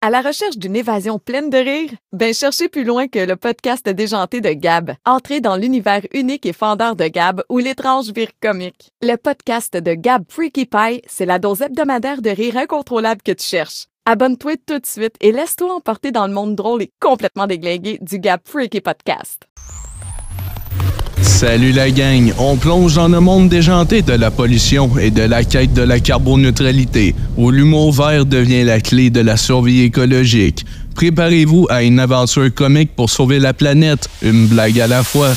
À la recherche d'une évasion pleine de rire? Ben cherchez plus loin que le podcast déjanté de Gab. Entrez dans l'univers unique et fendeur de Gab où l'étrange vire comique. Le podcast de Gab Freaky Pie, c'est la dose hebdomadaire de rire incontrôlable que tu cherches. Abonne-toi tout de suite et laisse-toi emporter dans le monde drôle et complètement déglingué du Gab Freaky Podcast. Salut la gang, on plonge dans le monde déjanté de la pollution et de la quête de la carboneutralité, où l'humour vert devient la clé de la survie écologique. Préparez-vous à une aventure comique pour sauver la planète, une blague à la fois.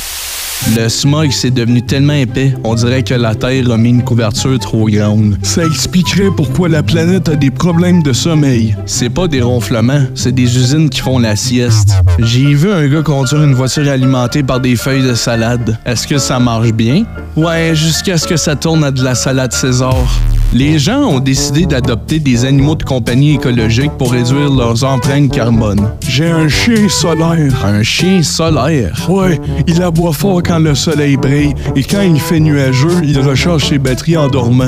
Le smog s'est devenu tellement épais, on dirait que la Terre a mis une couverture trop grande. Ça expliquerait pourquoi la planète a des problèmes de sommeil. C'est pas des ronflements, c'est des usines qui font la sieste. J'ai vu un gars conduire une voiture alimentée par des feuilles de salade. Est-ce que ça marche bien? Ouais, jusqu'à ce que ça tourne à de la salade César. Les gens ont décidé d'adopter des animaux de compagnie écologique pour réduire leurs empreintes carbone. J'ai un chien solaire. Un chien solaire? Ouais, il aboie fort quand le soleil brille et quand il fait nuageux, il recharge ses batteries en dormant.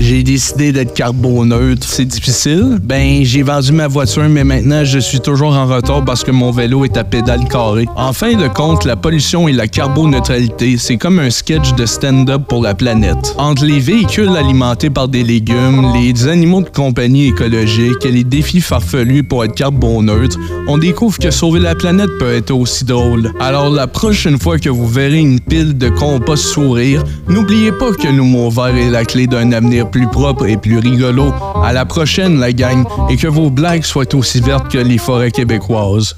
J'ai décidé d'être carboneutre. C'est difficile? Ben, j'ai vendu ma voiture, mais maintenant, je suis toujours en retard parce que mon vélo est à pédale carrée. En fin de compte, la pollution et la carboneutralité, c'est comme un sketch de stand-up pour la planète. Entre les véhicules alimentés par des légumes, les animaux de compagnie écologique et les défis farfelus pour être carboneutre, on découvre que sauver la planète peut être aussi drôle. Alors, la prochaine fois que vous verrez une pile de compost sourire, n'oubliez pas que l'humour vert est la clé d'un avenir plus propre et plus rigolo. À la prochaine, la gang, et que vos blagues soient aussi vertes que les forêts québécoises.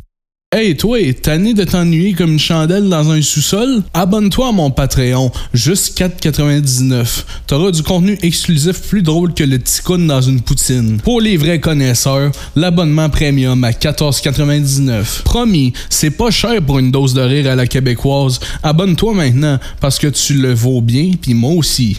Hey toi, tanné de t'ennuyer comme une chandelle dans un sous-sol? Abonne-toi à mon Patreon, juste 4,99. T'auras du contenu exclusif plus drôle que le ticoun dans une poutine. Pour les vrais connaisseurs, l'abonnement premium à 14,99. Promis, c'est pas cher pour une dose de rire à la québécoise. Abonne-toi maintenant, parce que tu le vaux bien, puis moi aussi.